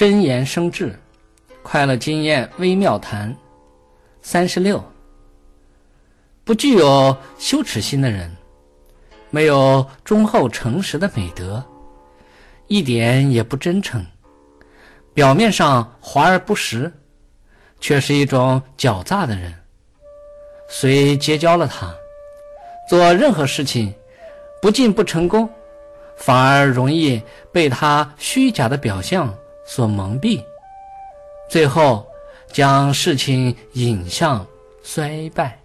真言生智，快乐经验微妙谈。三十六，不具有羞耻心的人，没有忠厚诚实的美德，一点也不真诚，表面上华而不实，却是一种狡诈的人。虽结交了他，做任何事情不进不成功，反而容易被他虚假的表象。所蒙蔽，最后将事情引向衰败。